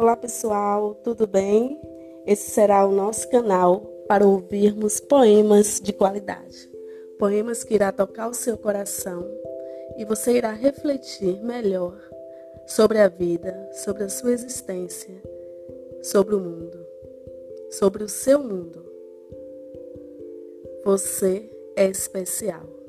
Olá pessoal, tudo bem? Esse será o nosso canal para ouvirmos poemas de qualidade. Poemas que irá tocar o seu coração e você irá refletir melhor sobre a vida, sobre a sua existência, sobre o mundo, sobre o seu mundo. Você é especial.